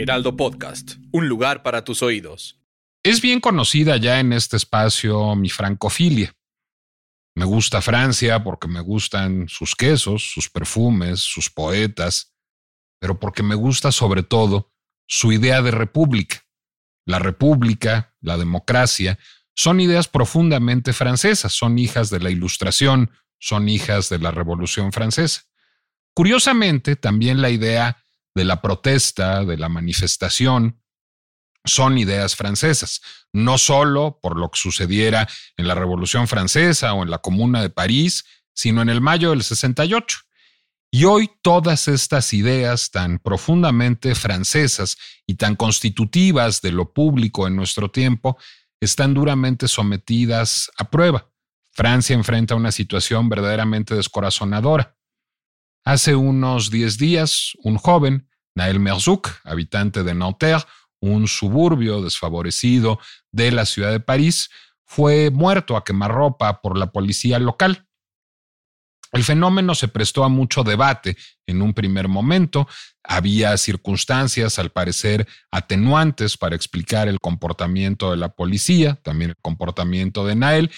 Heraldo Podcast, un lugar para tus oídos. Es bien conocida ya en este espacio mi francofilia. Me gusta Francia porque me gustan sus quesos, sus perfumes, sus poetas, pero porque me gusta sobre todo su idea de república. La república, la democracia, son ideas profundamente francesas, son hijas de la Ilustración, son hijas de la Revolución Francesa. Curiosamente, también la idea de la protesta, de la manifestación, son ideas francesas, no solo por lo que sucediera en la Revolución Francesa o en la Comuna de París, sino en el mayo del 68. Y hoy todas estas ideas tan profundamente francesas y tan constitutivas de lo público en nuestro tiempo están duramente sometidas a prueba. Francia enfrenta una situación verdaderamente descorazonadora. Hace unos 10 días, un joven, Naël Merzouk, habitante de Nanterre, un suburbio desfavorecido de la ciudad de París, fue muerto a quemarropa por la policía local. El fenómeno se prestó a mucho debate en un primer momento. Había circunstancias, al parecer, atenuantes para explicar el comportamiento de la policía, también el comportamiento de Nael.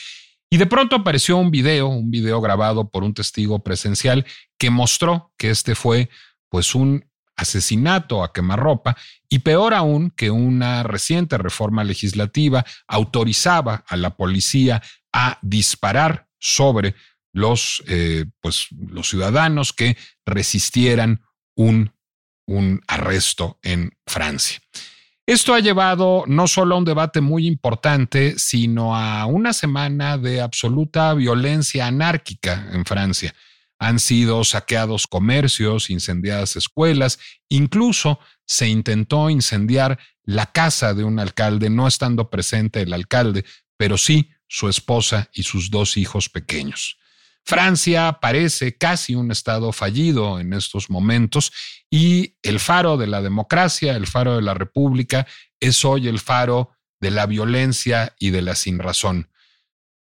Y de pronto apareció un video, un video grabado por un testigo presencial que mostró que este fue pues un asesinato a quemarropa y peor aún que una reciente reforma legislativa autorizaba a la policía a disparar sobre los, eh, pues, los ciudadanos que resistieran un, un arresto en Francia. Esto ha llevado no solo a un debate muy importante, sino a una semana de absoluta violencia anárquica en Francia. Han sido saqueados comercios, incendiadas escuelas, incluso se intentó incendiar la casa de un alcalde, no estando presente el alcalde, pero sí su esposa y sus dos hijos pequeños. Francia parece casi un Estado fallido en estos momentos y el faro de la democracia, el faro de la república, es hoy el faro de la violencia y de la sinrazón.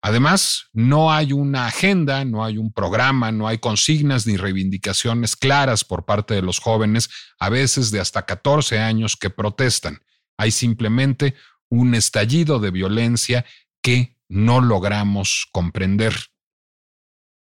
Además, no hay una agenda, no hay un programa, no hay consignas ni reivindicaciones claras por parte de los jóvenes, a veces de hasta 14 años, que protestan. Hay simplemente un estallido de violencia que no logramos comprender.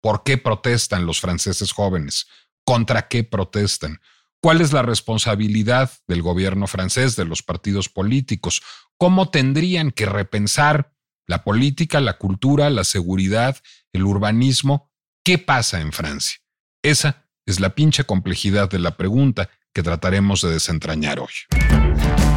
¿Por qué protestan los franceses jóvenes? ¿Contra qué protestan? ¿Cuál es la responsabilidad del gobierno francés, de los partidos políticos? ¿Cómo tendrían que repensar la política, la cultura, la seguridad, el urbanismo? ¿Qué pasa en Francia? Esa es la pinche complejidad de la pregunta que trataremos de desentrañar hoy.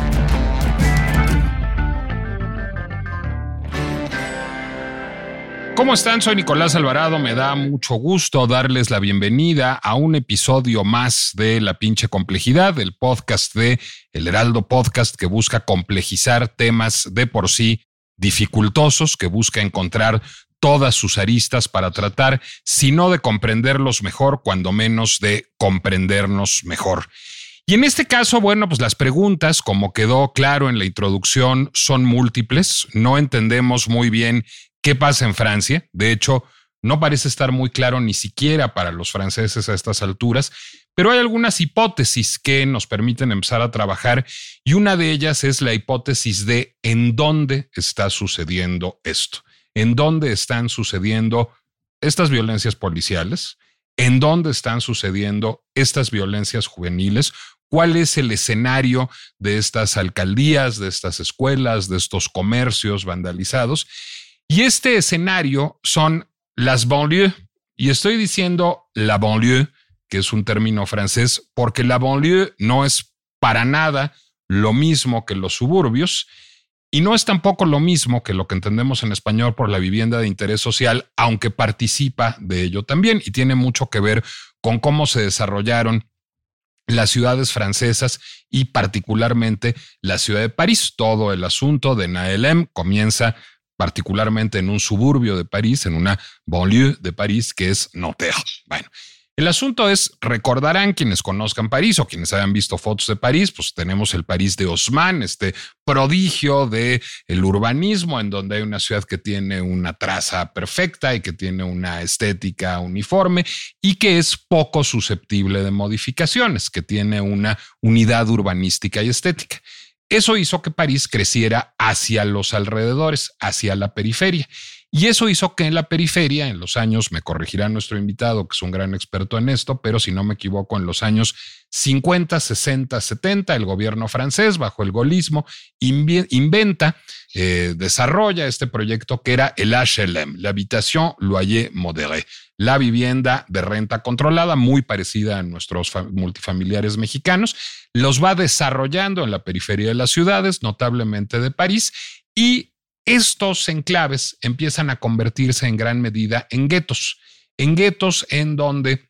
¿Cómo están? Soy Nicolás Alvarado. Me da mucho gusto darles la bienvenida a un episodio más de La pinche complejidad, el podcast de El Heraldo Podcast que busca complejizar temas de por sí dificultosos, que busca encontrar todas sus aristas para tratar, si no de comprenderlos mejor, cuando menos de comprendernos mejor. Y en este caso, bueno, pues las preguntas, como quedó claro en la introducción, son múltiples. No entendemos muy bien qué pasa en Francia. De hecho, no parece estar muy claro ni siquiera para los franceses a estas alturas, pero hay algunas hipótesis que nos permiten empezar a trabajar y una de ellas es la hipótesis de en dónde está sucediendo esto, en dónde están sucediendo estas violencias policiales, en dónde están sucediendo estas violencias juveniles, cuál es el escenario de estas alcaldías, de estas escuelas, de estos comercios vandalizados y este escenario son las banlieues. Y estoy diciendo la banlieue, que es un término francés, porque la banlieue no es para nada lo mismo que los suburbios y no es tampoco lo mismo que lo que entendemos en español por la vivienda de interés social, aunque participa de ello también y tiene mucho que ver con cómo se desarrollaron las ciudades francesas y particularmente la ciudad de París. Todo el asunto de Naelem comienza particularmente en un suburbio de París, en una banlieue de París que es Nanterre. Bueno, el asunto es, recordarán quienes conozcan París o quienes hayan visto fotos de París, pues tenemos el París de Haussmann, este prodigio de el urbanismo en donde hay una ciudad que tiene una traza perfecta y que tiene una estética uniforme y que es poco susceptible de modificaciones, que tiene una unidad urbanística y estética. Eso hizo que París creciera hacia los alrededores, hacia la periferia. Y eso hizo que en la periferia, en los años, me corregirá nuestro invitado, que es un gran experto en esto, pero si no me equivoco, en los años 50, 60, 70, el gobierno francés, bajo el golismo, inventa, eh, desarrolla este proyecto que era el HLM, l'Habitation Loyer Modéré, la vivienda de renta controlada, muy parecida a nuestros multifamiliares mexicanos, los va desarrollando en la periferia de las ciudades, notablemente de París, y estos enclaves empiezan a convertirse en gran medida en guetos, en guetos en donde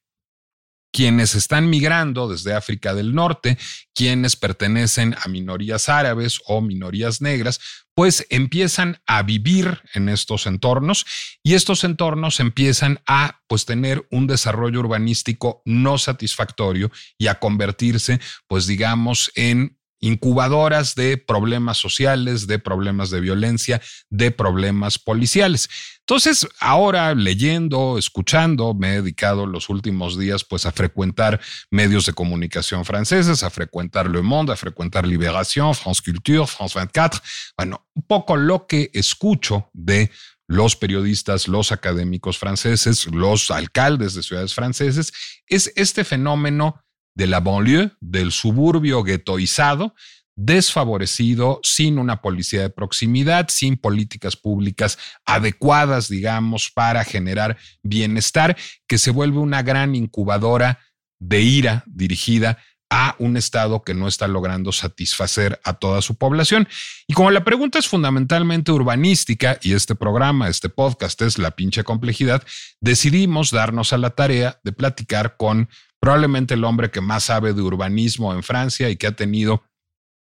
quienes están migrando desde África del Norte, quienes pertenecen a minorías árabes o minorías negras, pues empiezan a vivir en estos entornos y estos entornos empiezan a pues tener un desarrollo urbanístico no satisfactorio y a convertirse pues digamos en incubadoras de problemas sociales, de problemas de violencia, de problemas policiales. Entonces, ahora leyendo, escuchando, me he dedicado los últimos días pues a frecuentar medios de comunicación franceses, a frecuentar Le Monde, a frecuentar Libération, France Culture, France 24. Bueno, un poco lo que escucho de los periodistas, los académicos franceses, los alcaldes de ciudades franceses, es este fenómeno de la banlieue, del suburbio guetoizado, desfavorecido, sin una policía de proximidad, sin políticas públicas adecuadas, digamos, para generar bienestar, que se vuelve una gran incubadora de ira dirigida a un Estado que no está logrando satisfacer a toda su población. Y como la pregunta es fundamentalmente urbanística y este programa, este podcast es la pinche complejidad, decidimos darnos a la tarea de platicar con probablemente el hombre que más sabe de urbanismo en Francia y que ha tenido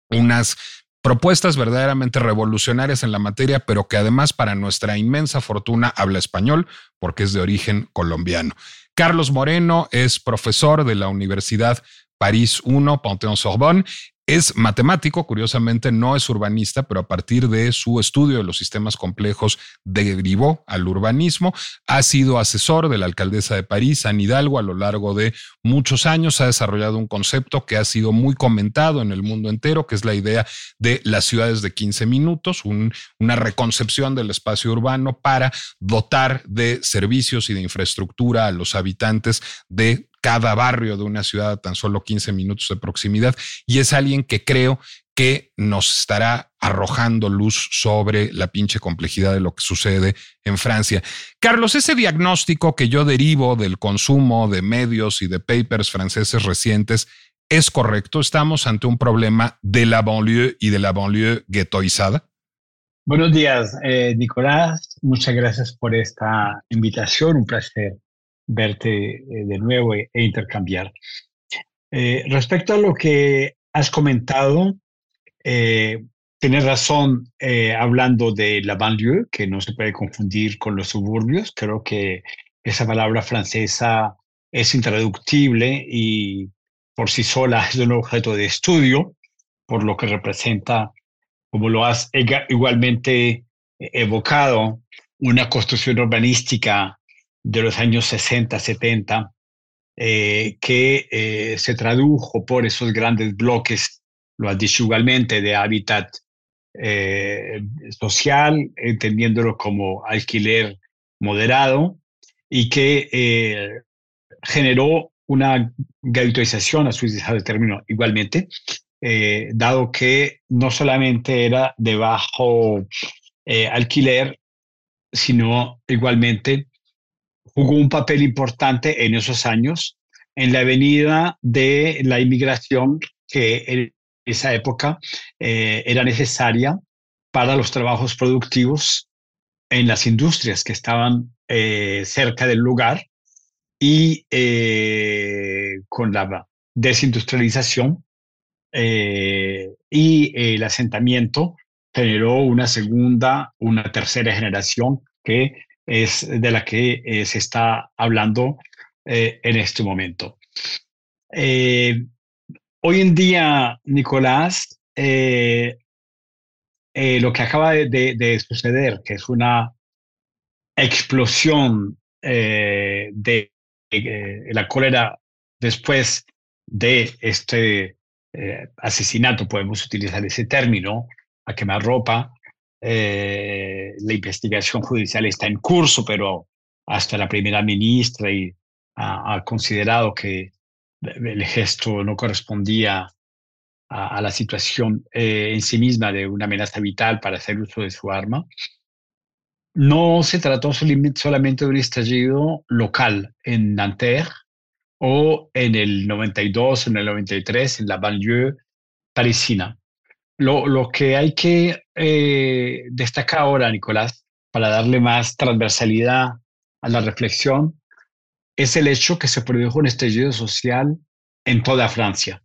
unas propuestas verdaderamente revolucionarias en la materia, pero que además para nuestra inmensa fortuna habla español porque es de origen colombiano. Carlos Moreno es profesor de la Universidad París 1, Panthéon Sorbonne, es matemático, curiosamente no es urbanista, pero a partir de su estudio de los sistemas complejos derivó al urbanismo. Ha sido asesor de la alcaldesa de París, San Hidalgo, a lo largo de muchos años. Ha desarrollado un concepto que ha sido muy comentado en el mundo entero, que es la idea de las ciudades de 15 minutos, una reconcepción del espacio urbano para dotar de servicios y de infraestructura a los habitantes de cada barrio de una ciudad a tan solo 15 minutos de proximidad y es alguien que creo que nos estará arrojando luz sobre la pinche complejidad de lo que sucede en Francia. Carlos, ese diagnóstico que yo derivo del consumo de medios y de papers franceses recientes es correcto. Estamos ante un problema de la banlieue y de la banlieue ghettoizada. Buenos días, eh, Nicolás. Muchas gracias por esta invitación. Un placer verte eh, de nuevo e, e intercambiar. Eh, respecto a lo que has comentado, eh, tienes razón hablando de la banlieue, que no se puede confundir con los suburbios. Creo que esa palabra francesa es intraductible y por sí sola es un objeto de estudio, por lo que representa, como lo has igualmente evocado, una construcción urbanística de los años 60, 70, eh, que eh, se tradujo por esos grandes bloques, lo has dicho igualmente, de hábitat eh, social, entendiéndolo como alquiler moderado, y que generó una gautoización, a su el término igualmente, dado que no solamente era de bajo alquiler, sino igualmente jugó un papel importante en esos años en la avenida de la inmigración que en esa época eh, era necesaria para los trabajos productivos en las industrias que estaban eh, cerca del lugar y eh, con la desindustrialización y el asentamiento generó una segunda, una tercera generación que es de la que eh, se está hablando en este momento. hoy en día, Nicolás, lo que acaba de, suceder, que es una explosión de eh, la cólera después de este eh, asesinato, podemos utilizar ese término, a quemar ropa. Eh, la investigación judicial está en curso, pero hasta la primera ministra y, ha, considerado que el gesto no correspondía a, la situación en sí misma de una amenaza vital para hacer uso de su arma no se trató solamente de un estallido local en Nanterre o en el 92, en el 93, en la banlieue parisina. Lo, que hay que eh, destacar ahora, Nicolás, para darle más transversalidad a la reflexión, es el hecho que se produjo un estallido social en toda Francia,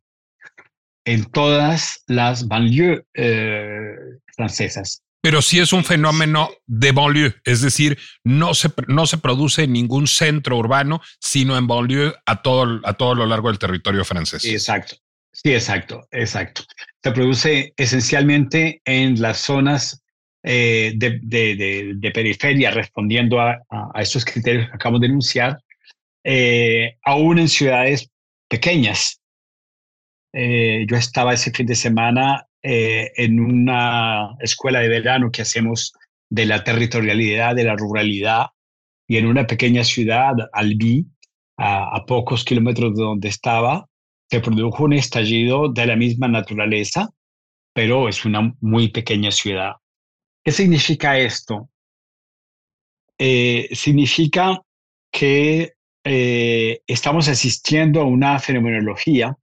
en todas las banlieues eh, francesas pero sí es un fenómeno de banlieue, es decir, no se, no se produce en ningún centro urbano, sino en banlieue a todo, a todo lo largo del territorio francés. Exacto, sí, exacto, exacto. Se produce esencialmente en las zonas eh, de, periferia, respondiendo a, estos criterios que acabamos de enunciar, eh, aún en ciudades pequeñas. Eh, yo estaba ese fin de semana eh, en una escuela de verano que hacemos de la territorialidad, de la ruralidad, y en una pequeña ciudad, Albi, a, a pocos kilómetros de donde estaba, se produjo un estallido de la misma naturaleza, pero es una muy pequeña ciudad. ¿Qué significa esto? Eh, significa que eh, estamos asistiendo a una fenomenología.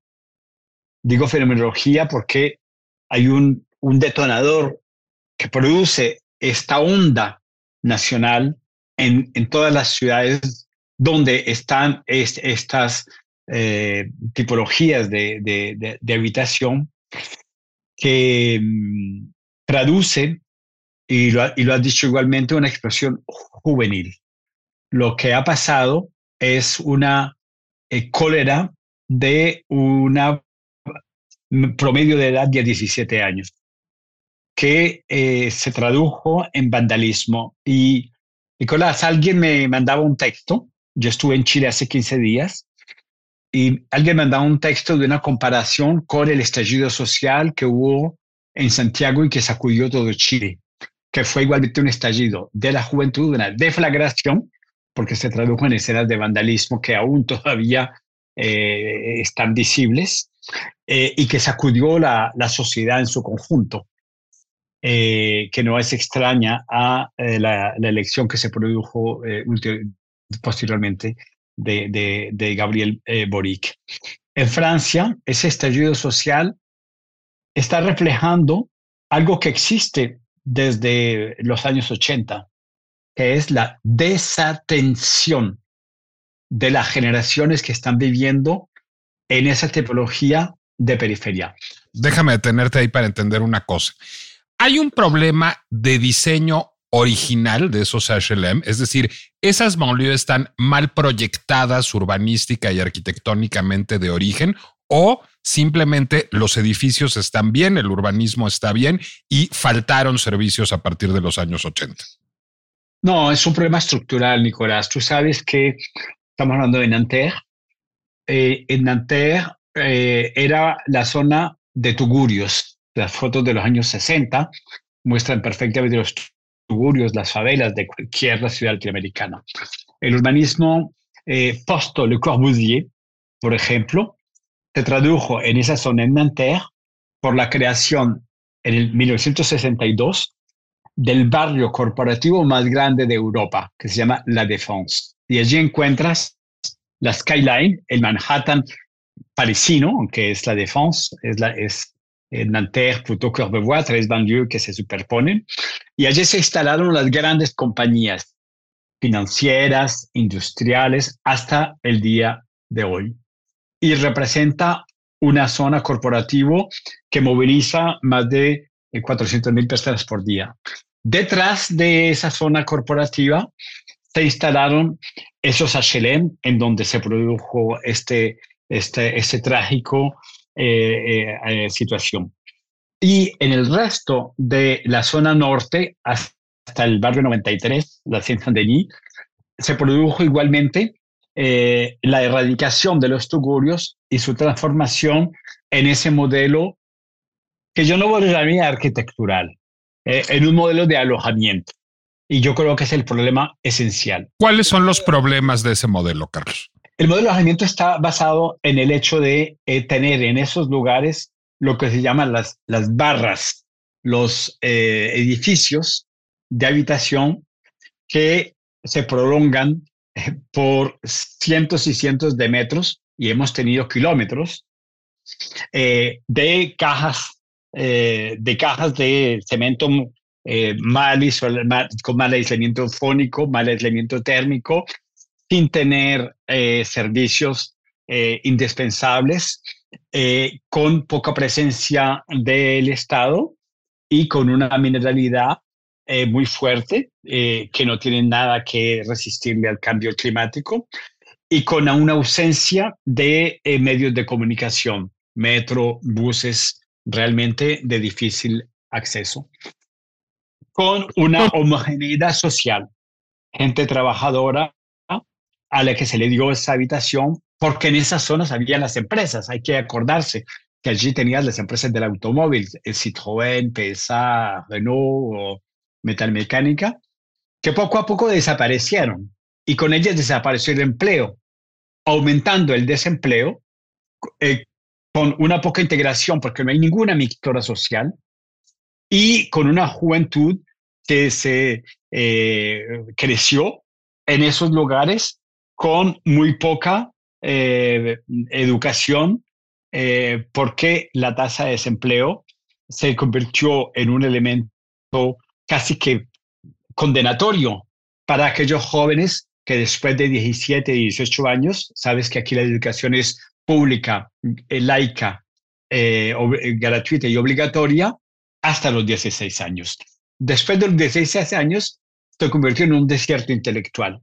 Digo fenomenología porque hay un, detonador que produce esta onda nacional en, todas las ciudades donde están estas eh, tipologías de, habitación que mm, traducen, y lo, y lo has dicho igualmente, una expresión juvenil. Lo que ha pasado es una eh, cólera de una promedio de edad de 17 años, que eh, se tradujo en vandalismo. Y, Nicolás, alguien me mandaba un texto, yo estuve en Chile hace 15 días, y alguien mandaba un texto de una comparación con el estallido social que hubo en Santiago y que sacudió todo Chile, que fue igualmente un estallido de la juventud, una deflagración, porque se tradujo en escenas de vandalismo que aún todavía eh, están visibles, eh, y que sacudió la, la, sociedad en su conjunto, eh, que no es extraña a eh, la, la, elección que se produjo posteriormente de, Gabriel Boric. En Francia, ese estallido social está reflejando algo que existe desde los años 80, que es la desatención de las generaciones que están viviendo en esa tipología de periferia. Déjame detenerte ahí para entender una cosa. Hay un problema de diseño original de esos HLM, es decir, esas banlieues están mal proyectadas urbanística y arquitectónicamente de origen o simplemente los edificios están bien, el urbanismo está bien y faltaron servicios a partir de los años 80. No, es un problema estructural, Nicolás. Tú sabes que estamos hablando de Nanterre, eh, en Nanterre eh, era la zona de tugurios. Las fotos de los años 60 muestran perfectamente los tugurios, las favelas de cualquier ciudad latinoamericana. El urbanismo eh, post-Le Corbusier, por ejemplo, se tradujo en esa zona en Nanterre por la creación en el 1962 del barrio corporativo más grande de Europa, que se llama La Défense. Y allí encuentras la skyline, el Manhattan parisino, aunque es la Défense, es, la, es Nanterre, Puto tres banlieues que se superponen. Y allí se instalaron las grandes compañías financieras, industriales, hasta el día de hoy. Y representa una zona corporativa que moviliza más de 400 mil personas por día. Detrás de esa zona corporativa se instalaron esos HLM en donde se produjo este, este, este trágico eh, eh, eh, situación. Y en el resto de la zona norte, hasta el barrio 93, la Saint-Denis, se produjo igualmente la erradicación de los tugurios y su transformación en ese modelo que yo no voy a llamar arquitectural, en un modelo de alojamiento. Y yo creo que es el problema esencial. ¿Cuáles son los problemas de ese modelo, Carlos? El modelo de alojamiento está basado en el hecho de eh, tener en esos lugares lo que se llaman las, las barras, los eh, edificios de habitación que se prolongan eh, por cientos y cientos de metros y hemos tenido kilómetros de cajas de cajas de cemento mal, con mal aislamiento fónico, mal aislamiento térmico, sin tener eh, servicios eh, indispensables, eh, con poca presencia del Estado y con una mineralidad muy fuerte, que no tiene nada que resistirle al cambio climático, y con una ausencia de medios de comunicación, metro, buses, realmente de difícil acceso, con una homogeneidad social, gente trabajadora a la que se le dio esa habitación, porque en esas zonas había las empresas. Hay que acordarse que allí tenías las empresas del automóvil, el Citroën, PSA, Renault o Metalmecánica, que poco a poco desaparecieron y con ellas desapareció el empleo, aumentando el desempleo eh, con una poca integración, porque no hay ninguna mixtura social, y con una juventud que se eh, creció en esos lugares con muy poca eh, educación eh, porque la tasa de desempleo se convirtió en un elemento casi que condenatorio para aquellos jóvenes que después de 17, 18 años, sabes que aquí la educación es pública, eh, laica, gratuita y obligatoria, hasta los 16 años. Después de los 16 años, se convirtió en un desierto intelectual.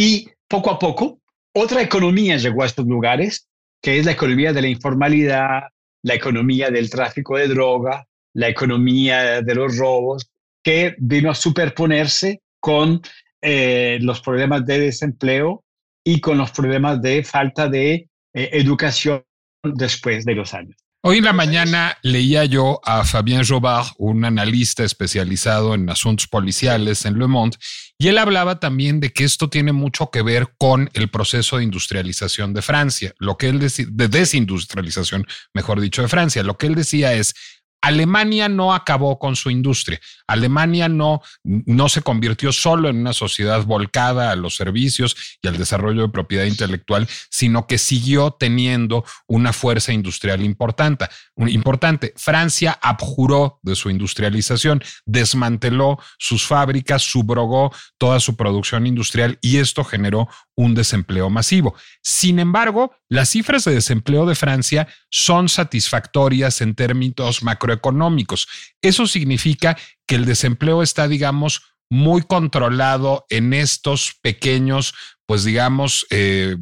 Y poco a poco, otra economía llegó a estos lugares, que es la economía de la informalidad, la economía del tráfico de droga, la economía de los robos, que vino a superponerse con eh, los problemas de desempleo y con los problemas de falta de eh, educación después de los años. Hoy en la mañana leía yo a Fabien Jobard, un analista especializado en asuntos policiales en Le Monde, y él hablaba también de que esto tiene mucho que ver con el proceso de industrialización de Francia, lo que él decía, de desindustrialización, mejor dicho, de Francia. Lo que él decía es, Alemania no acabó con su industria. Alemania no, no se convirtió solo en una sociedad volcada a los servicios y al desarrollo de propiedad intelectual, sino que siguió teniendo una fuerza industrial importante. importante. Francia abjuró de su industrialización, desmanteló sus fábricas, subrogó toda su producción industrial y esto generó un desempleo masivo. Sin embargo, las cifras de desempleo de Francia son satisfactorias en términos macroeconómicos. Eso significa que el desempleo está, digamos, muy controlado en estos pequeños, pues digamos, eh,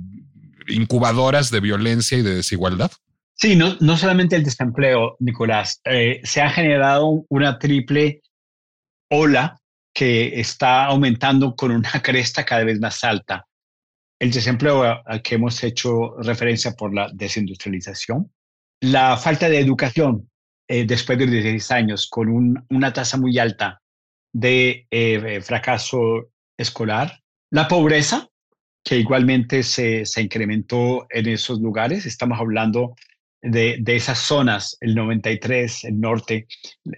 incubadoras de violencia y de desigualdad. Sí, no, no solamente el desempleo, Nicolás, eh, se ha generado una triple ola que está aumentando con una cresta cada vez más alta el desempleo al que hemos hecho referencia por la desindustrialización, la falta de educación eh, después de 16 años con una tasa muy alta de eh, fracaso escolar, la pobreza, que igualmente se, se, incrementó en esos lugares, estamos hablando de, de, esas zonas, el 93, el norte,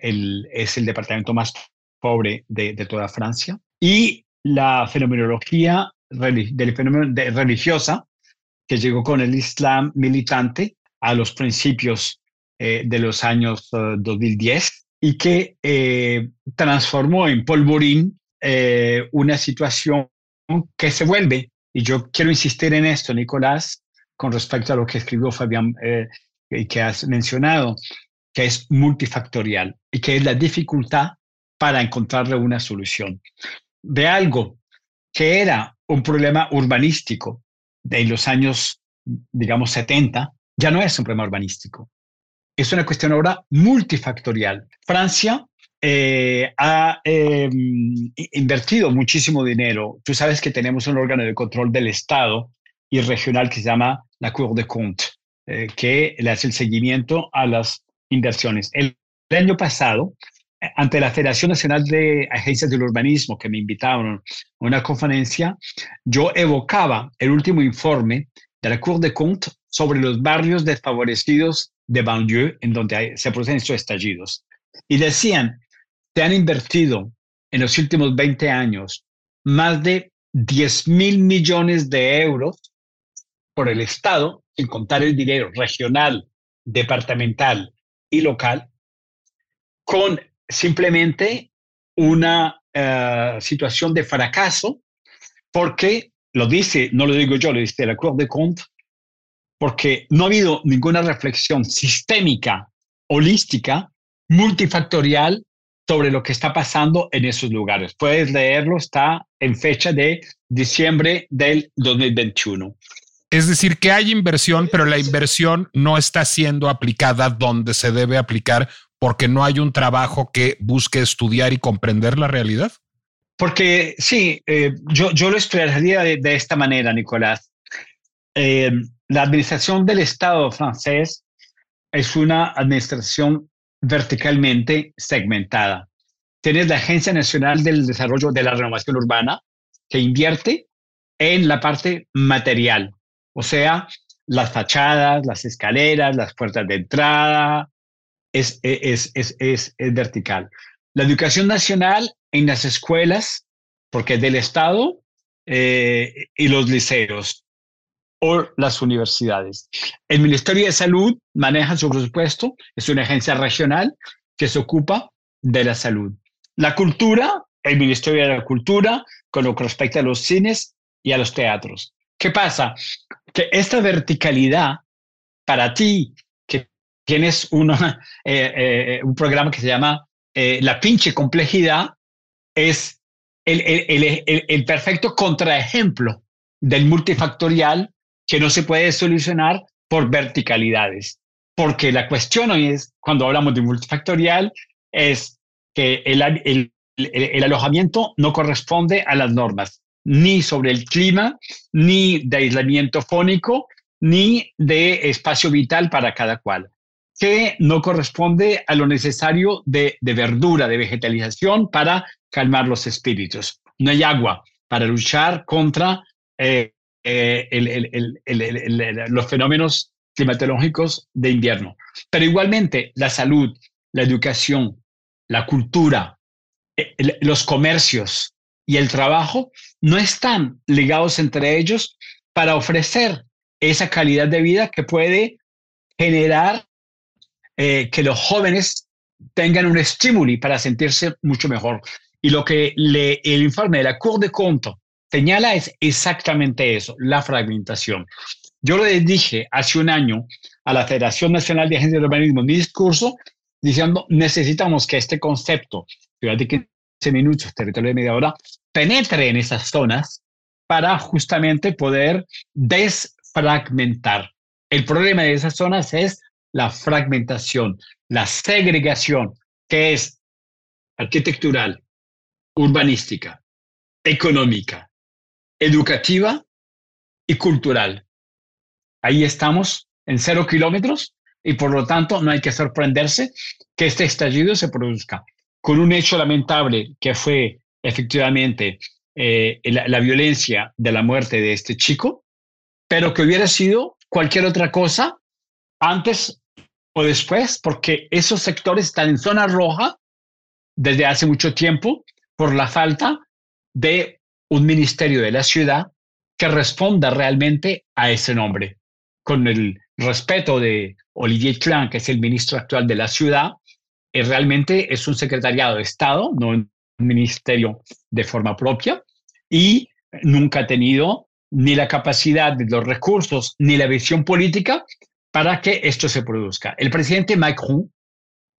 el, es el departamento más pobre de, de toda Francia, y la fenomenología del fenómeno de religiosa que llegó con el Islam militante a los principios eh, de los años 2010 eh, y que eh, transformó en polvorín una situación que se vuelve, y yo quiero insistir en esto, Nicolás, con respecto a lo que escribió Fabián y que has mencionado, que es multifactorial y que es la dificultad para encontrarle una solución de algo que era un problema urbanístico de los años, digamos, 70, ya no es un problema urbanístico. Es una cuestión ahora multifactorial. Francia eh, ha em, invertido muchísimo dinero. Tú sabes que tenemos un órgano de control del Estado y regional que se llama la Cour de Comptes, eh, que le hace el seguimiento a las inversiones. El, año pasado, ante la Federación Nacional de Agencias del Urbanismo, que me invitaron a una conferencia, yo evocaba el último informe de la Cour de Comptes sobre los barrios desfavorecidos de banlieue en donde se producen estos estallidos. Y decían, se han invertido en los últimos 20 años más de 10 mil millones de euros por el Estado, sin contar el dinero regional, departamental y local, con simplemente una eh, situación de fracaso, porque lo dice, no lo digo yo, lo dice la Cour de Comptes, porque no ha habido ninguna reflexión sistémica, holística, multifactorial sobre lo que está pasando en esos lugares. Puedes leerlo, está en fecha de diciembre del 2021. Es decir, que hay inversión, pero la inversión no está siendo aplicada donde se debe aplicar porque no hay un trabajo que busque estudiar y comprender la realidad. Porque sí, eh, yo, yo lo explicaría de, de esta manera, Nicolás. Eh, la administración del Estado francés es una administración verticalmente segmentada. Tienes la Agencia Nacional del Desarrollo de la Renovación Urbana, que invierte en la parte material, o sea, las fachadas, las escaleras, las puertas de entrada, es, es, es, es, vertical. La educación nacional en las escuelas, porque es del Estado, eh, y los liceos o las universidades. El Ministerio de Salud maneja su presupuesto, es una agencia regional que se ocupa de la salud. La cultura, el Ministerio de la Cultura, con lo que respecta a los cines y a los teatros. ¿Qué pasa? Que esta verticalidad, para ti, que tienes una, eh, eh, un programa que se llama eh, La pinche complejidad, es el, el, el, el perfecto contraejemplo del multifactorial que no se puede solucionar por verticalidades. Porque la cuestión hoy es, cuando hablamos de multifactorial, es que el, alojamiento no corresponde a las normas, ni sobre el clima, ni de aislamiento fónico, ni de espacio vital para cada cual, que no corresponde a lo necesario de, de verdura, de vegetalización para calmar los espíritus. No hay agua para luchar contra eh, eh, los fenómenos climatológicos de invierno. Pero igualmente la salud, la educación, la cultura, eh, los comercios y el trabajo no están ligados entre ellos para ofrecer esa calidad de vida que puede generar eh, que los jóvenes tengan un estímulo para sentirse mucho mejor. Y lo que le, el informe de la Cour de Comptes señala es exactamente eso, la fragmentación. Yo le dije hace un año a la Federación Nacional de Agencias de Urbanismo mi discurso diciendo necesitamos que este concepto, ciudad de 15 minutos, territorio de media hora, penetre en esas zonas para justamente poder desfragmentar. El problema de esas zonas es la fragmentación, la segregación, que es arquitectural, urbanística, económica, educativa y cultural. Ahí estamos en cero kilómetros y por lo tanto no hay que sorprenderse que este estallido se produzca con un hecho lamentable que fue efectivamente eh, la, la, violencia de la muerte de este chico, pero que hubiera sido cualquier otra cosa antes o después, porque esos sectores están en zona roja desde hace mucho tiempo por la falta de un ministerio de la ciudad que responda realmente a ese nombre. Con el respeto de Olivier Klein, que es el ministro actual de la ciudad, eh, realmente es un secretariado de Estado, no ministerio de forma propia y nunca ha tenido ni la capacidad, ni los recursos, ni la visión política para que esto se produzca. El presidente Macron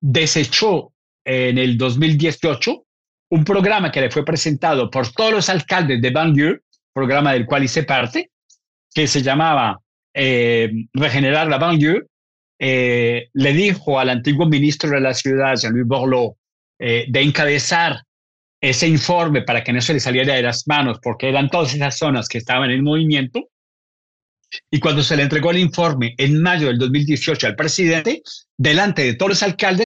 desechó en el 2018 un programa que le fue presentado por todos los alcaldes de banlieue, programa del cual hice parte, que se llamaba eh, Regenerar la banlieue, eh, le dijo al antiguo ministro de la ciudad, Jean-Louis Borloo, eh, de encabezar ese informe para que no se le saliera de las manos, porque eran todas esas zonas que estaban en movimiento. Y cuando se le entregó el informe en mayo del 2018 al presidente, delante de todos los alcaldes.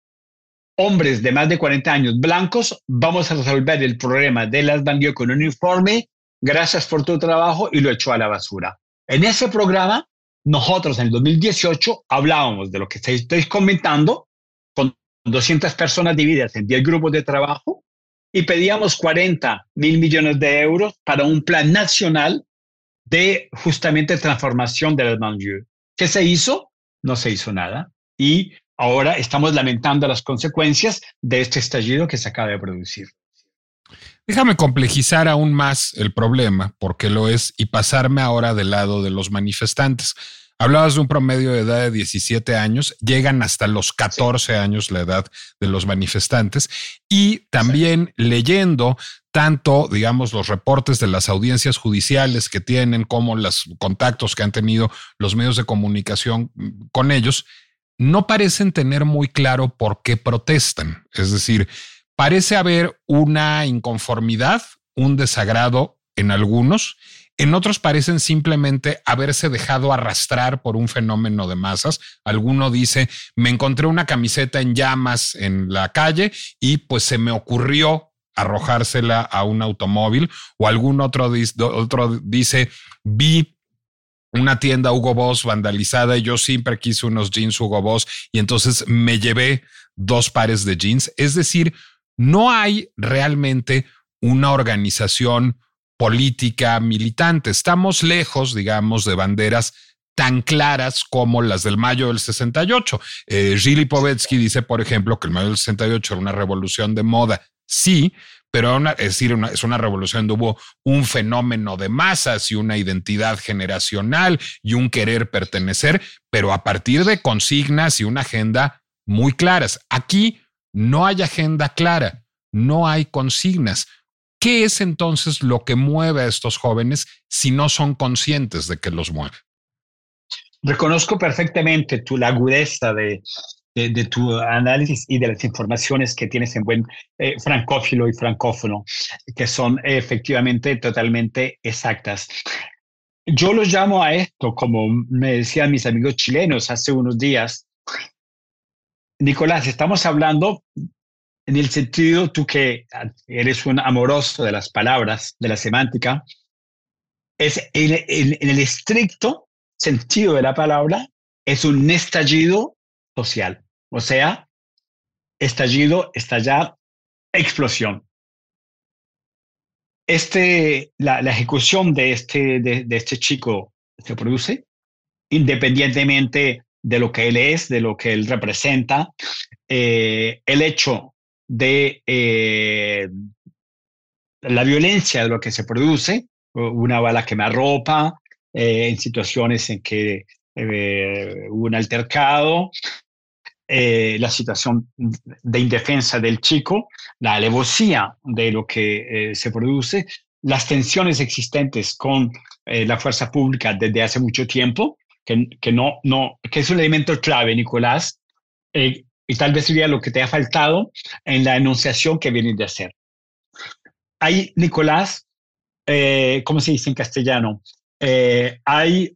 hombres de más de 40 años blancos, vamos a resolver el problema de las bandidos con un informe, gracias por tu trabajo, y lo echó a la basura. En ese programa, nosotros en el 2018 hablábamos de lo que estáis comentando, con 200 personas divididas en 10 grupos de trabajo, y pedíamos 40 mil millones de euros para un plan nacional de justamente transformación de las banlieues. ¿Qué se hizo? No se hizo nada. Y ahora estamos lamentando las consecuencias de este estallido que se acaba de producir. Déjame complejizar aún más el problema, porque lo es, y pasarme ahora del lado de los manifestantes. Hablabas de un promedio de edad de 17 años, llegan hasta los 14 años la edad de los manifestantes y también leyendo tanto, digamos, los reportes de las audiencias judiciales que tienen como los contactos que han tenido los medios de comunicación con ellos, no parecen tener muy claro por qué protestan. Es decir, parece haber una inconformidad, un desagrado en algunos, en otros parecen simplemente haberse dejado arrastrar por un fenómeno de masas. Alguno dice, me encontré una camiseta en llamas en la calle y pues se me ocurrió arrojársela a un automóvil o algún otro, otro dice, vi una tienda Hugo Boss vandalizada y yo siempre quise unos jeans Hugo Boss y entonces me llevé dos pares de jeans. Es decir, no hay realmente una organización política militante. Estamos lejos, digamos, de banderas tan claras como las del mayo del 68. Eh, Gili Povetsky dice, por ejemplo, que el mayo del 68 era una revolución de moda. Sí, pero es decir, es una revolución donde hubo un fenómeno de masas y una identidad generacional y un querer pertenecer, pero a partir de consignas y una agenda muy claras. Aquí no hay agenda clara, no hay consignas. ¿Qué es entonces lo que mueve a estos jóvenes si no son conscientes de que los mueve? Reconozco perfectamente tu la agudeza de, de, tu análisis y de las informaciones que tienes en buen eh, francófilo y francófono, que son efectivamente totalmente exactas. Yo los llamo a esto, como me decían mis amigos chilenos hace unos días. Nicolás, estamos hablando en el sentido, tú que eres un amoroso de las palabras, de la semántica, es en, en el estricto sentido de la palabra, es un estallido social. O sea, estallido, estallar, explosión. Este, la, ejecución de este, de, este chico se produce independientemente de lo que él es, de lo que él representa. Eh, el hecho de eh, la violencia de lo que se produce, una bala que me arropa, eh, en situaciones en que hubo un altercado, eh, la situación de indefensa del chico, la alevosía de lo que eh, se produce, las tensiones existentes con eh, la fuerza pública desde hace mucho tiempo, que, que, no, no, que es un elemento clave, Nicolás, y tal vez sería lo que te ha faltado en la enunciación que vienes de hacer. Hay, Nicolás, ¿cómo se dice en castellano? Hay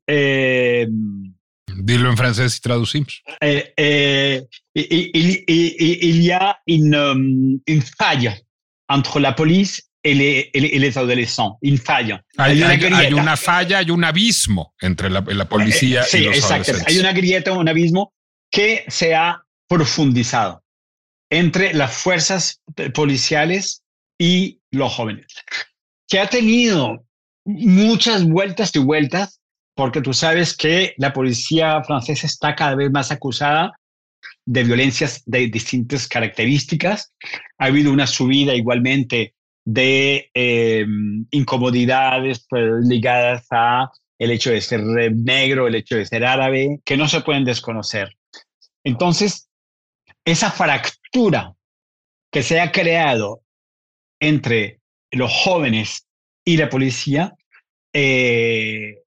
Dilo en francés y traducimos. Eh, eh, il, y a une, um, une, faille entre la police et les, les adolescents. Une faille. Hay, hay, una, hay una, falla, hay un abismo entre la, la policía sí, y los exacto. adolescentes. Hay una grieta, un abismo que se ha profundizado entre las fuerzas policiales y los jóvenes, que ha tenido muchas vueltas y vueltas, porque tú sabes que la policía francesa está cada vez más acusada de violencias de distintas características. Ha habido una subida igualmente de eh, incomodidades pues, ligadas a el hecho de ser negro, el hecho de ser árabe, que no se pueden desconocer. Entonces, esa fractura que se ha creado entre los jóvenes y la policía eh,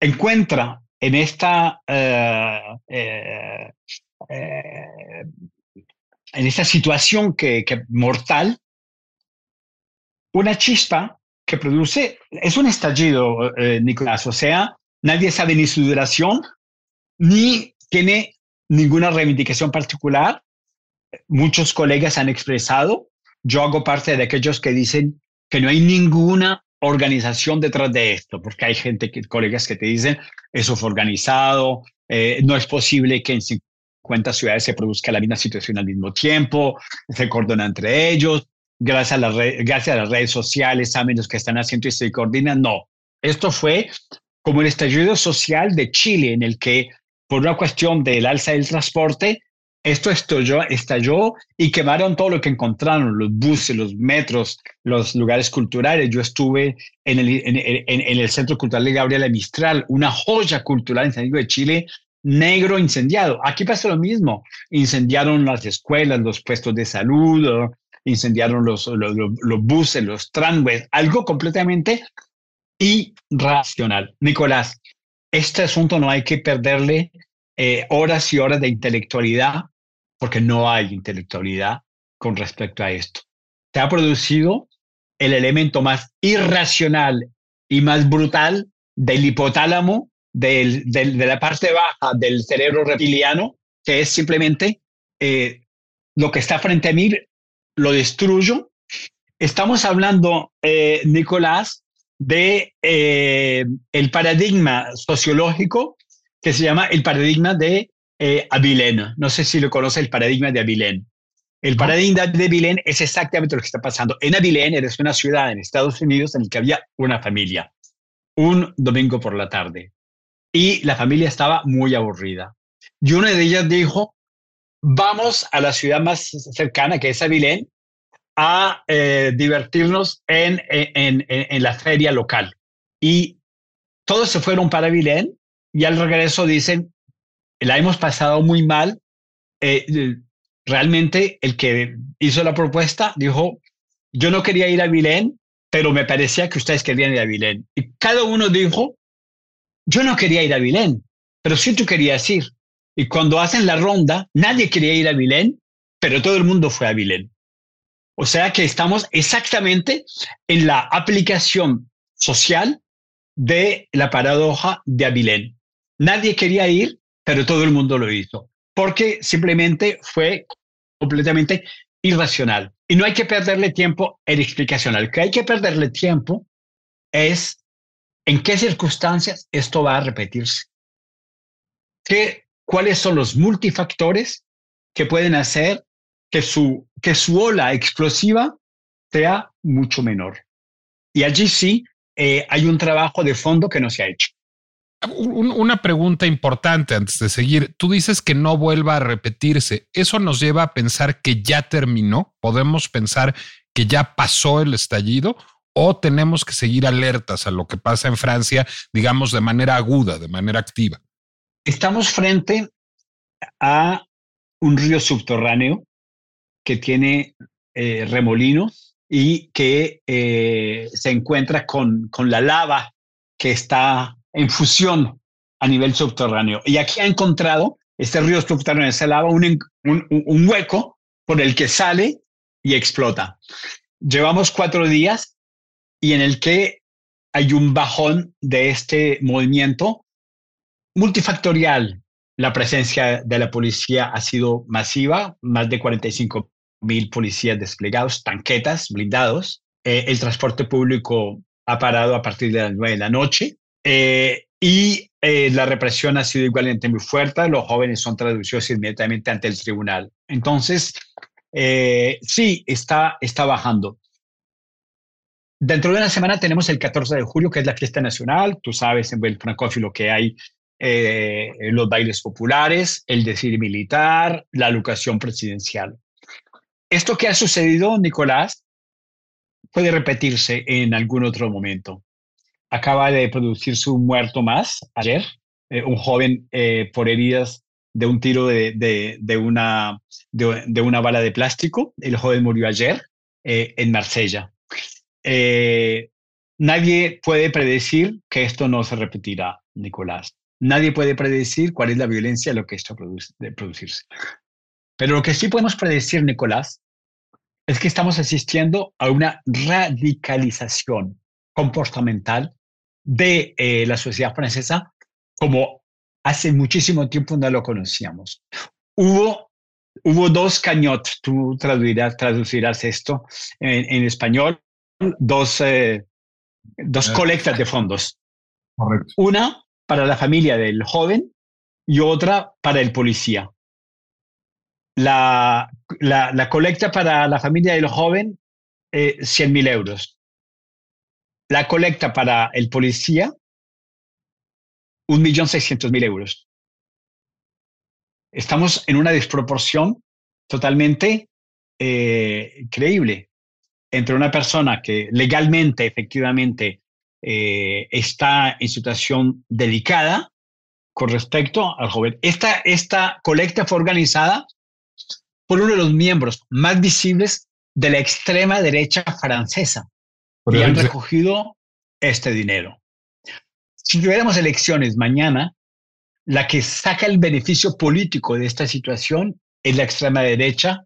encuentra en esta eh, eh, eh, en esta situación que, que, mortal una chispa que produce es un estallido eh, Nicolás o sea nadie sabe ni su duración ni tiene ninguna reivindicación particular. Muchos colegas han expresado yo hago parte de aquellos que dicen que no hay ninguna organización detrás de esto, porque hay gente, que, colegas que te dicen, eso fue organizado, eh, no es posible que en 50 ciudades se produzca la misma situación al mismo tiempo, se coordina entre ellos, gracias a, la red, gracias a las redes sociales saben los que están haciendo y se coordinan. No, esto fue como el estallido social de Chile, en el que por una cuestión del alza del transporte, esto estalló, estalló y quemaron todo lo que encontraron, los buses, los metros, los lugares culturales. Yo estuve en el, en, en, en el Centro Cultural de Gabriela Mistral, una joya cultural en Santiago de Chile, negro incendiado. Aquí pasó lo mismo. Incendiaron las escuelas, los puestos de salud, incendiaron los, buses, los tramways, algo completamente irracional. Nicolás, este asunto no hay que perderle eh, horas y horas de intelectualidad porque no hay intelectualidad con respecto a esto. Se ha producido el elemento más irracional y más brutal del hipotálamo, de la parte baja del cerebro reptiliano, que es simplemente eh, lo que está frente a mí, lo destruyo. Estamos hablando, eh, Nicolás, de eh, el paradigma sociológico que se llama el paradigma de eh, Abilene. No sé si lo conoce el paradigma de Abilene. El paradigma de Abilene es exactamente lo que está pasando. En Abilene eres una ciudad en Estados Unidos en la que había una familia, un domingo por la tarde, y la familia estaba muy aburrida. Y una de ellas dijo, vamos a la ciudad más cercana, que es Abilene, a eh, divertirnos en, en, en, en, la feria local. Y todos se fueron para Abilene y al regreso dicen, la hemos pasado muy mal. Eh, realmente el que hizo la propuesta dijo, yo no quería ir a Vilén, pero me parecía que ustedes querían ir a Vilén. Y cada uno dijo, yo no quería ir a Vilén, pero sí tú querías ir. Y cuando hacen la ronda, nadie quería ir a Vilén, pero todo el mundo fue a Vilén. O sea que estamos exactamente en la aplicación social de la paradoja de Abilén. Nadie quería ir, pero todo el mundo lo hizo, porque simplemente fue completamente irracional. Y no hay que perderle tiempo en explicación. Al que hay que perderle tiempo es en qué circunstancias esto va a repetirse. ¿Qué, ¿Cuáles son los multifactores que pueden hacer que su, que su ola explosiva sea mucho menor? Y allí sí eh, hay un trabajo de fondo que no se ha hecho. Una pregunta importante antes de seguir. Tú dices que no vuelva a repetirse. ¿Eso nos lleva a pensar que ya terminó? ¿Podemos pensar que ya pasó el estallido? ¿O tenemos que seguir alertas a lo que pasa en Francia, digamos, de manera aguda, de manera activa? Estamos frente a un río subterráneo que tiene eh, remolinos y que eh, se encuentra con, con la lava que está en fusión a nivel subterráneo. Y aquí ha encontrado este río subterráneo, esa lava, un, un, un hueco por el que sale y explota. Llevamos cuatro días y en el que hay un bajón de este movimiento multifactorial. La presencia de la policía ha sido masiva, más de 45 mil policías desplegados, tanquetas, blindados. Eh, el transporte público ha parado a partir de las 9 de la noche. Eh, y eh, la represión ha sido igualmente muy fuerte. Los jóvenes son traducidos inmediatamente ante el tribunal. Entonces, sí, está, está bajando. Dentro de una semana tenemos el 14 de julio, que es la fiesta nacional. Tú sabes en el francófilo que hay eh, los bailes populares, el decir militar, la educación presidencial. Esto que ha sucedido, Nicolás, puede repetirse en algún otro momento. Acaba de producirse un muerto más ayer, eh, un joven eh, por heridas de un tiro de, de, una, de, una bala de plástico. El joven murió ayer en Marsella. Eh, nadie puede predecir que esto no se repetirá, Nicolás. Nadie puede predecir cuál es la violencia lo que esto produce, de producirse. Pero lo que sí podemos predecir, Nicolás, es que estamos asistiendo a una radicalización comportamental de eh, la sociedad francesa como hace muchísimo tiempo no lo conocíamos. Hubo, hubo dos cañotes, tú traducirás, traducirás esto en español, dos, eh, dos eh. colectas de fondos. Una para la familia del joven y otra para el policía. La, la, colecta para la familia del joven, eh, 100 mil euros. La colecta para el policía, 1.600.000 euros. Estamos en una desproporción totalmente eh, creíble entre una persona que legalmente, efectivamente, eh, está en situación delicada con respecto al joven. Esta, esta colecta fue organizada por uno de los miembros más visibles de la extrema derecha francesa y han recogido este dinero. Si tuviéramos elecciones mañana, la que saca el beneficio político de esta situación es la extrema derecha,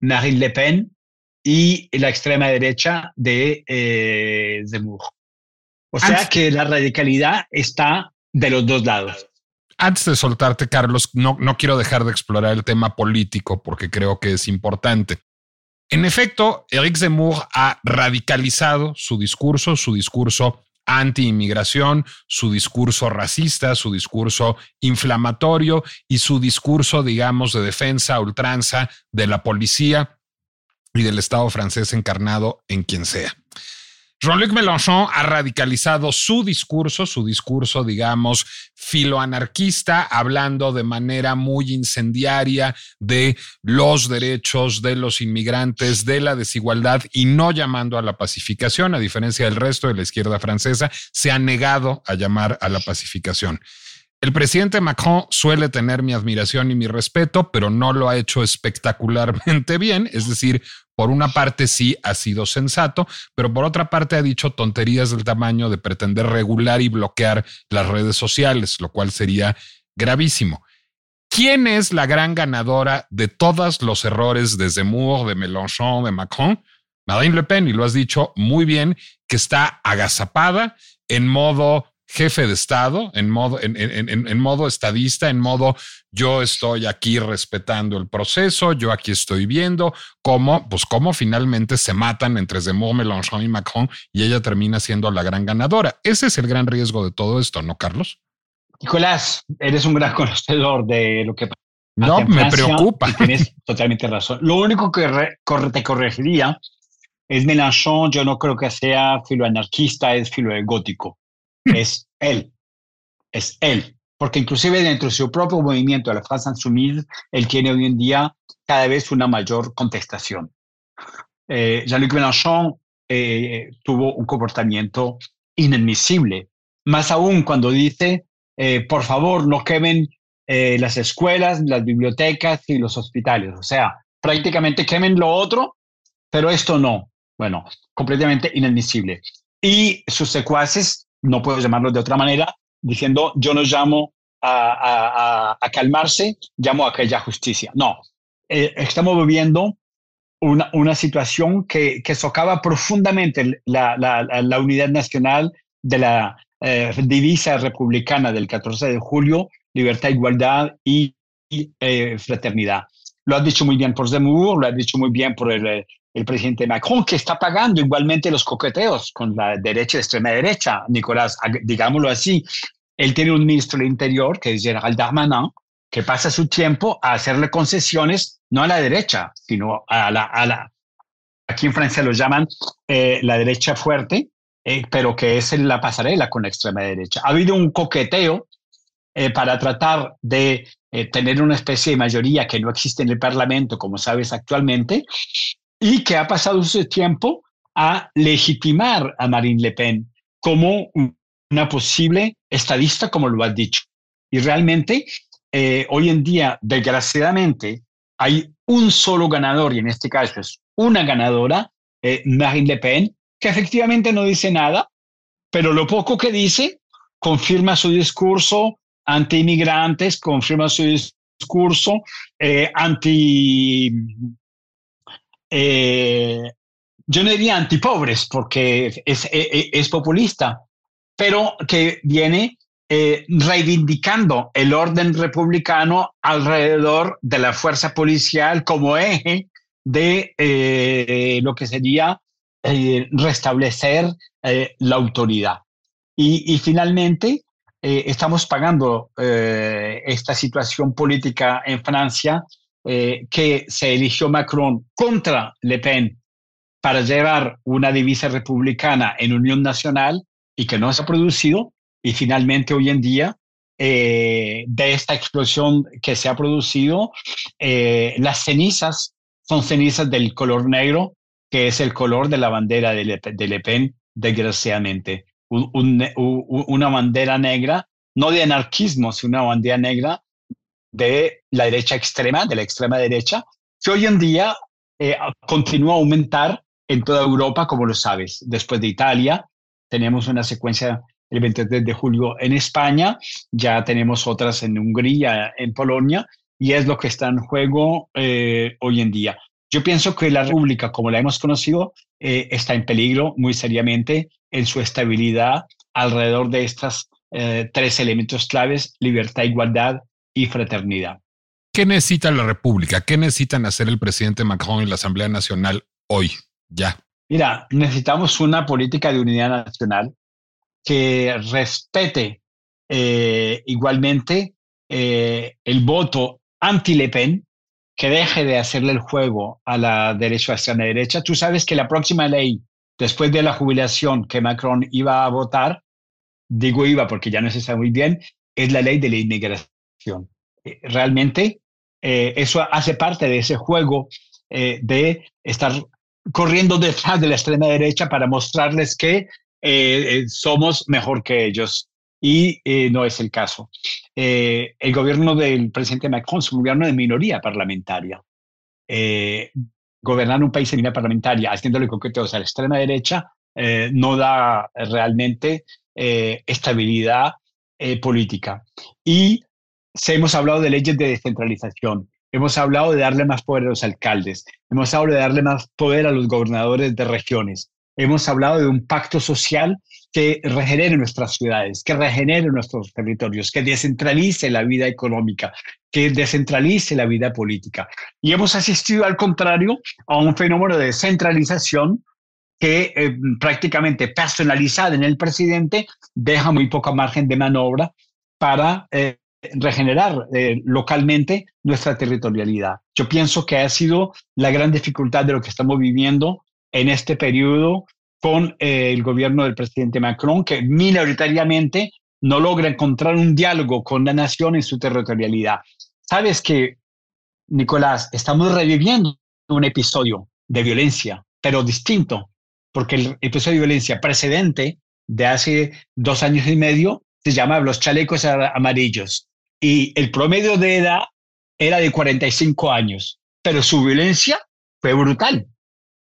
Marine Le Pen, y la extrema derecha de eh, Zemmour. O sea que la radicalidad está de los dos lados. Antes de soltarte, Carlos, no, no quiero dejar de explorar el tema político porque creo que es importante. En efecto, Eric Zemmour ha radicalizado su discurso, su discurso anti-inmigración, su discurso racista, su discurso inflamatorio y su discurso, digamos, de defensa ultranza de la policía y del Estado francés encarnado en quien sea. Jean-Luc Mélenchon ha radicalizado su discurso, su discurso, digamos, filoanarquista, hablando de manera muy incendiaria de los derechos de los inmigrantes, de la desigualdad y no llamando a la pacificación, a diferencia del resto de la izquierda francesa, se ha negado a llamar a la pacificación. El presidente Macron suele tener mi admiración y mi respeto, pero no lo ha hecho espectacularmente bien. Es decir, por una parte sí ha sido sensato, pero por otra parte ha dicho tonterías del tamaño de pretender regular y bloquear las redes sociales, lo cual sería gravísimo. ¿Quién es la gran ganadora de todos los errores de Zemmour, de Mélenchon, de Macron? Marine Le Pen, y lo has dicho muy bien, que está agazapada en modo jefe de Estado, en modo, en, en, modo estadista, en modo yo estoy aquí respetando el proceso, yo aquí estoy viendo cómo, pues cómo finalmente se matan entre Zemmour, Mélenchon y Macron y ella termina siendo la gran ganadora. Ese es el gran riesgo de todo esto, ¿no, Carlos? Nicolás, eres un gran conocedor de lo que no, me preocupa. tienes totalmente razón. Lo único que te corregiría es Mélenchon, yo no creo que sea filoanarquista, es filo gótico es él, es él, porque inclusive dentro de su propio movimiento, la France Insoumise, él tiene hoy en día cada vez una mayor contestación. Eh, Jean-Luc Mélenchon eh, tuvo un comportamiento inadmisible, más aún cuando dice, eh, por favor, no quemen las escuelas, las bibliotecas y los hospitales. O sea, prácticamente quemen lo otro, pero esto no. Bueno, completamente inadmisible. Y sus secuaces no puedo llamarlo de otra manera, diciendo yo no llamo a, calmarse, llamo a que haya justicia. No, eh, estamos viviendo una, situación que, socava profundamente la, unidad nacional de la, eh, divisa republicana del 14 de julio, libertad, igualdad y, eh, fraternidad. Lo ha dicho muy bien por Zemmour, lo ha dicho muy bien por el, el presidente Macron, que está pagando igualmente los coqueteos con la derecha extrema derecha, Nicolás, digámoslo así. Él tiene un ministro del Interior, que es General Darmanin, que pasa su tiempo a hacerle concesiones, no a la derecha, sino a la, a la aquí en Francia lo llaman eh, la derecha fuerte, eh, pero que es la pasarela con la extrema derecha. Ha habido un coqueteo eh, para tratar de tener una especie de mayoría que no existe en el Parlamento, como sabes actualmente, y que ha pasado su tiempo a legitimar a Marine Le Pen como una posible estadista, como lo has dicho. Y realmente, eh, hoy en día, desgraciadamente, hay un solo ganador, y en este caso es una ganadora, eh, Marine Le Pen, que efectivamente no dice nada, pero lo poco que dice confirma su discurso anti-inmigrantes, confirma su discurso eh, anti eh, yo no diría antipobres porque es, es, populista, pero que viene eh, reivindicando el orden republicano alrededor de la fuerza policial como eje de eh, lo que sería restablecer la autoridad. Y finalmente, estamos pagando esta situación política en Francia eh, que se eligió Macron contra Le Pen para llevar una divisa republicana en Unión Nacional y que no se ha producido. Y finalmente hoy en día, eh, de esta explosión que se ha producido, eh, las cenizas son cenizas del color negro, que es el color de la bandera de Le, Pen, desgraciadamente. una bandera negra, no de anarquismo, sino una bandera negra de la derecha extrema, de la extrema derecha, que hoy en día eh, continúa a aumentar en toda Europa, como lo sabes. Después de Italia, tenemos una secuencia el 23 de julio en España, ya tenemos otras en Hungría, en Polonia, y es lo que está en juego eh, hoy en día. Yo pienso que la República, como la hemos conocido, eh, está en peligro muy seriamente en su estabilidad alrededor de estos tres elementos claves, libertad, igualdad y fraternidad. ¿Qué necesita la República? ¿Qué necesitan hacer el presidente Macron y la Asamblea Nacional hoy, ya? Mira, necesitamos una política de unidad nacional que respete eh, igualmente eh, el voto anti-Le Pen, que deje de hacerle el juego a la derecha hacia la derecha. Tú sabes que la próxima ley, después de la jubilación que Macron iba a votar, digo iba porque ya no se sabe muy bien, es la ley de la inmigración eh, realmente eh, eso hace parte de ese juego eh, de estar corriendo detrás de la extrema derecha para mostrarles que somos mejor que ellos. Y no es el caso. el gobierno del presidente Macron es un gobierno de minoría parlamentaria. gobernar un país de minoría parlamentaria haciéndole coqueteos a la extrema derecha no da realmente estabilidad política. Y hemos hablado de leyes de descentralización, hemos hablado de darle más poder a los alcaldes, hemos hablado de darle más poder a los gobernadores de regiones, hemos hablado de un pacto social que regenere nuestras ciudades, que regenere nuestros territorios, que descentralice la vida económica, que descentralice la vida política. Y hemos asistido, al contrario, a un fenómeno de centralización que eh, prácticamente personalizada en el presidente deja muy poca margen de maniobra para eh, regenerar eh, localmente nuestra territorialidad. Yo pienso que ha sido la gran dificultad de lo que estamos viviendo en este periodo con eh, el gobierno del presidente Macron, que minoritariamente no logra encontrar un diálogo con la nación en su territorialidad. Sabes que, Nicolás, estamos reviviendo un episodio de violencia, pero distinto, porque el episodio de violencia precedente de hace dos años y medio se Los chalecos amarillos y el promedio de edad era de 45 años, pero su violencia fue brutal.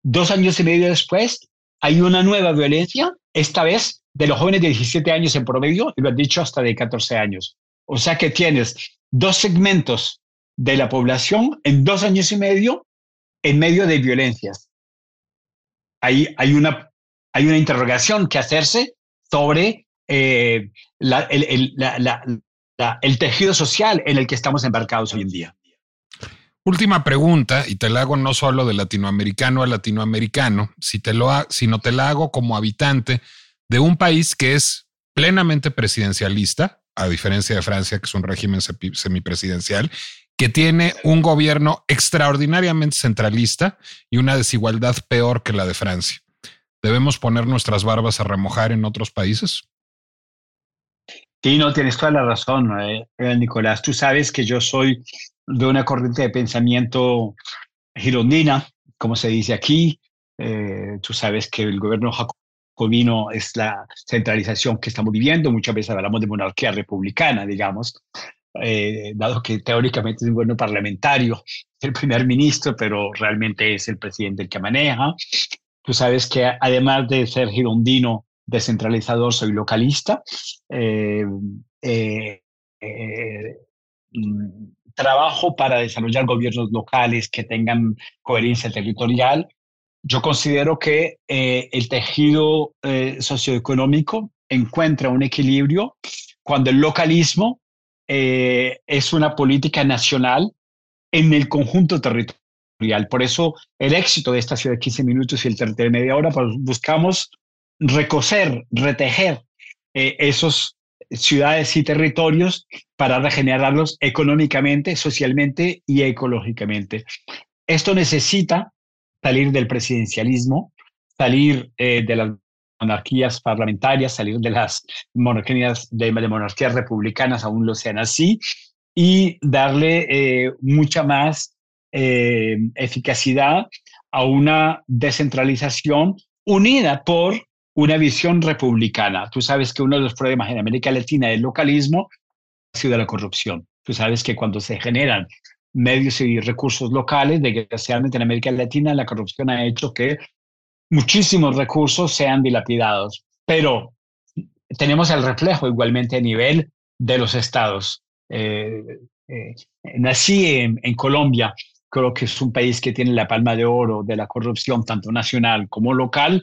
Dos años y medio después hay una nueva violencia, esta vez de los jóvenes de 17 años en promedio, y lo han dicho hasta de 14 años. O sea que tienes dos segmentos de la población en dos años y medio en medio de violencias. Hay, hay, una, hay una interrogación que hacerse sobre el, el tejido social en el que estamos embarcados hoy en día. Última pregunta, y te la hago no solo de latinoamericano a latinoamericano, si te lo sino te la hago como habitante de un país que es plenamente presidencialista, a diferencia de Francia, que es un régimen semipresidencial, que tiene un gobierno extraordinariamente centralista y una desigualdad peor que la de Francia. ¿Debemos poner nuestras barbas a remojar en otros países? Sí, no, tienes toda la razón, eh, Nicolás. Tú sabes que yo soy de una corriente de pensamiento girondina, como se dice aquí. Eh, tú sabes que el gobierno jacobino es la centralización que estamos viviendo. Muchas veces hablamos de monarquía republicana, digamos, eh, dado que teóricamente es un gobierno parlamentario, el primer ministro, pero realmente es el presidente el que maneja. Tú sabes que además de ser girondino, descentralizador, soy localista. Eh, mm, trabajo para desarrollar gobiernos locales que tengan coherencia territorial. Yo considero que eh, el tejido eh, socioeconómico encuentra un equilibrio cuando el localismo eh, es una política nacional en el conjunto territorial. Por eso el éxito de esta ciudad de 15 minutos y el territorio de media hora, pues buscamos recoser, retejer esos ciudades y territorios para regenerarlos económicamente, socialmente y ecológicamente. Esto necesita salir del presidencialismo, salir eh, de las monarquías parlamentarias, salir de las monarquías, de, monarquías republicanas, aún lo sean así, y darle eh, mucha más eh, eficacidad a una descentralización unida por una visión republicana. Tú sabes que uno de los problemas en América Latina del localismo ha sido la corrupción. Tú sabes que cuando se generan medios y recursos locales, desgraciadamente en América Latina la corrupción ha hecho que muchísimos recursos sean dilapidados. Pero tenemos el reflejo igualmente a nivel de los estados. Eh, eh, nací en, en Colombia, creo que es un país que tiene la palma de oro de la corrupción, tanto nacional como local,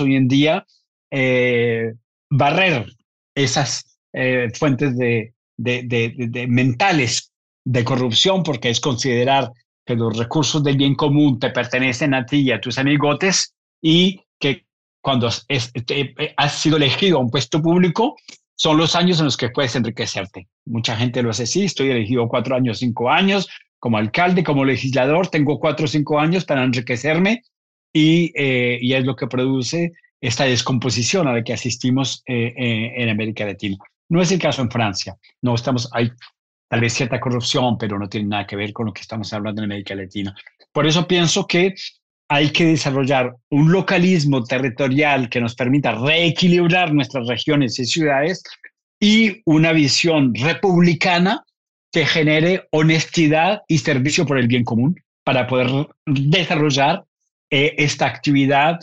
Hoy en día, eh, barrer esas eh, fuentes de, de, de, mentales de corrupción, porque es considerar que los recursos del bien común te pertenecen a ti y a tus amigotes y que cuando eh, has sido elegido a un puesto público, son los años en los que puedes enriquecerte. Mucha gente lo hace así, estoy elegido cuatro años, cinco años, como alcalde, como legislador, tengo cuatro o cinco años para enriquecerme y, eh, y es lo que produce esta descomposición a la que asistimos eh, en América Latina. No es el caso en Francia, no estamos, hay tal vez cierta corrupción, pero no tiene nada que ver con lo que estamos hablando en América Latina. Por eso pienso que hay que desarrollar un localismo territorial que nos permita reequilibrar nuestras regiones y ciudades y una visión republicana que genere honestidad y servicio por el bien común para poder desarrollar eh, esta actividad,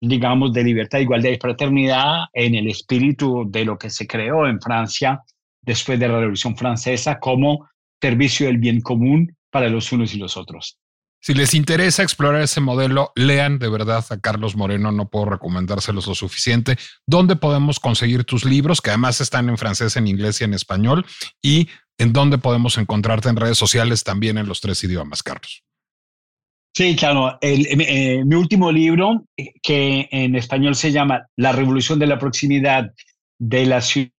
digamos, de libertad, igualdad y fraternidad en el espíritu de lo que se creó en Francia después de la Revolución Francesa como servicio del bien común para los unos y los otros. Si les interesa explorar ese modelo, lean de verdad a Carlos Moreno, no puedo recomendárselos lo suficiente. ¿Dónde podemos conseguir tus libros, que además están en francés, en inglés y en español? ¿Y en dónde podemos encontrarte en redes sociales también en los tres idiomas, Carlos? Sí, claro. Eh, mi último libro, que en español se llama La revolución de la proximidad de la ciudad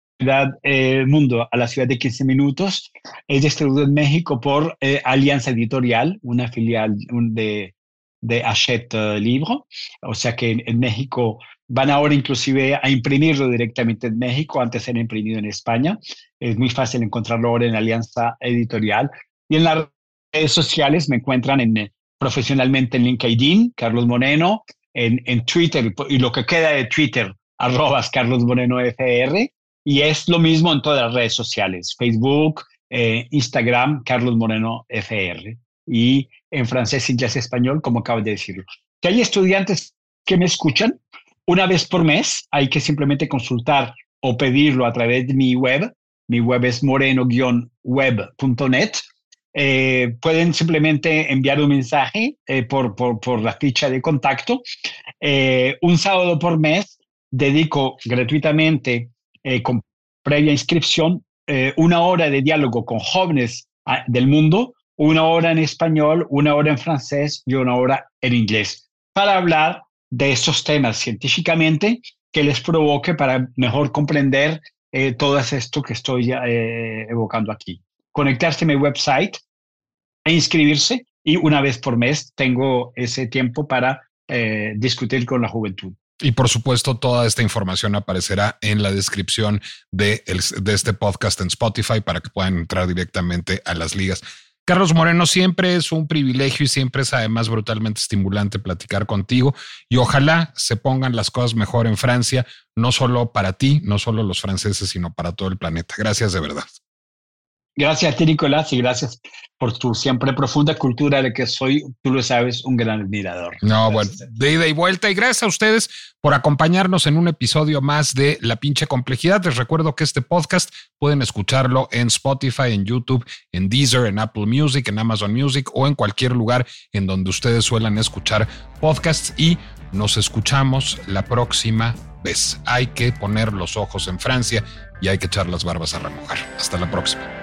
eh, Mundo a la ciudad de 15 minutos, es distribuido en México por eh, Alianza Editorial, una filial de, de Hachette Libro. O sea que en, México van ahora inclusive a imprimirlo directamente en México, antes era imprimido en España. Es muy fácil encontrarlo ahora en Alianza Editorial. Y en las redes sociales me encuentran en, profesionalmente en LinkedIn, Carlos Moreno, en, en Twitter y lo que queda de Twitter, arrobas Carlos Moreno FR y es lo mismo en todas las redes sociales, Facebook, eh, Instagram, Carlos Moreno FR. Y en francés, inglés, español, como acabo de decirlo. Que hay estudiantes que me escuchan una vez por mes, hay que simplemente consultar o pedirlo a través de mi web. Mi web es moreno-web.net. Eh, pueden simplemente enviar un mensaje eh, por, por, por, la ficha de contacto. un sábado por mes dedico gratuitamente eh, con previa inscripción, eh, una hora de diálogo con jóvenes ah, del mundo, una hora en español, una hora en francés y una hora en inglés, para hablar de esos temas científicamente que les provoque para mejor comprender eh, todo esto que estoy evocando aquí. Conectarse a mi website e inscribirse y una vez por mes tengo ese tiempo para discutir con la juventud. Y por supuesto, toda esta información aparecerá en la descripción de, de, este podcast en Spotify para que puedan entrar directamente a las ligas. Carlos Moreno, siempre es un privilegio y siempre es además brutalmente estimulante platicar contigo y ojalá se pongan las cosas mejor en Francia, no solo para ti, no solo los franceses, sino para todo el planeta. Gracias de verdad. Gracias a ti, Nicolás, y gracias por tu siempre profunda cultura de que soy, tú lo sabes, un gran admirador. No, bueno, de ida y vuelta. Y gracias a ustedes por acompañarnos en un episodio más de La pinche complejidad. Les recuerdo que este podcast pueden escucharlo en Spotify, en YouTube, en Deezer, en Apple Music, en Amazon Music o en cualquier lugar en donde ustedes suelan escuchar podcasts. Y nos escuchamos la próxima vez. Hay que poner los ojos en Francia y hay que echar las barbas a remojar. Hasta la próxima.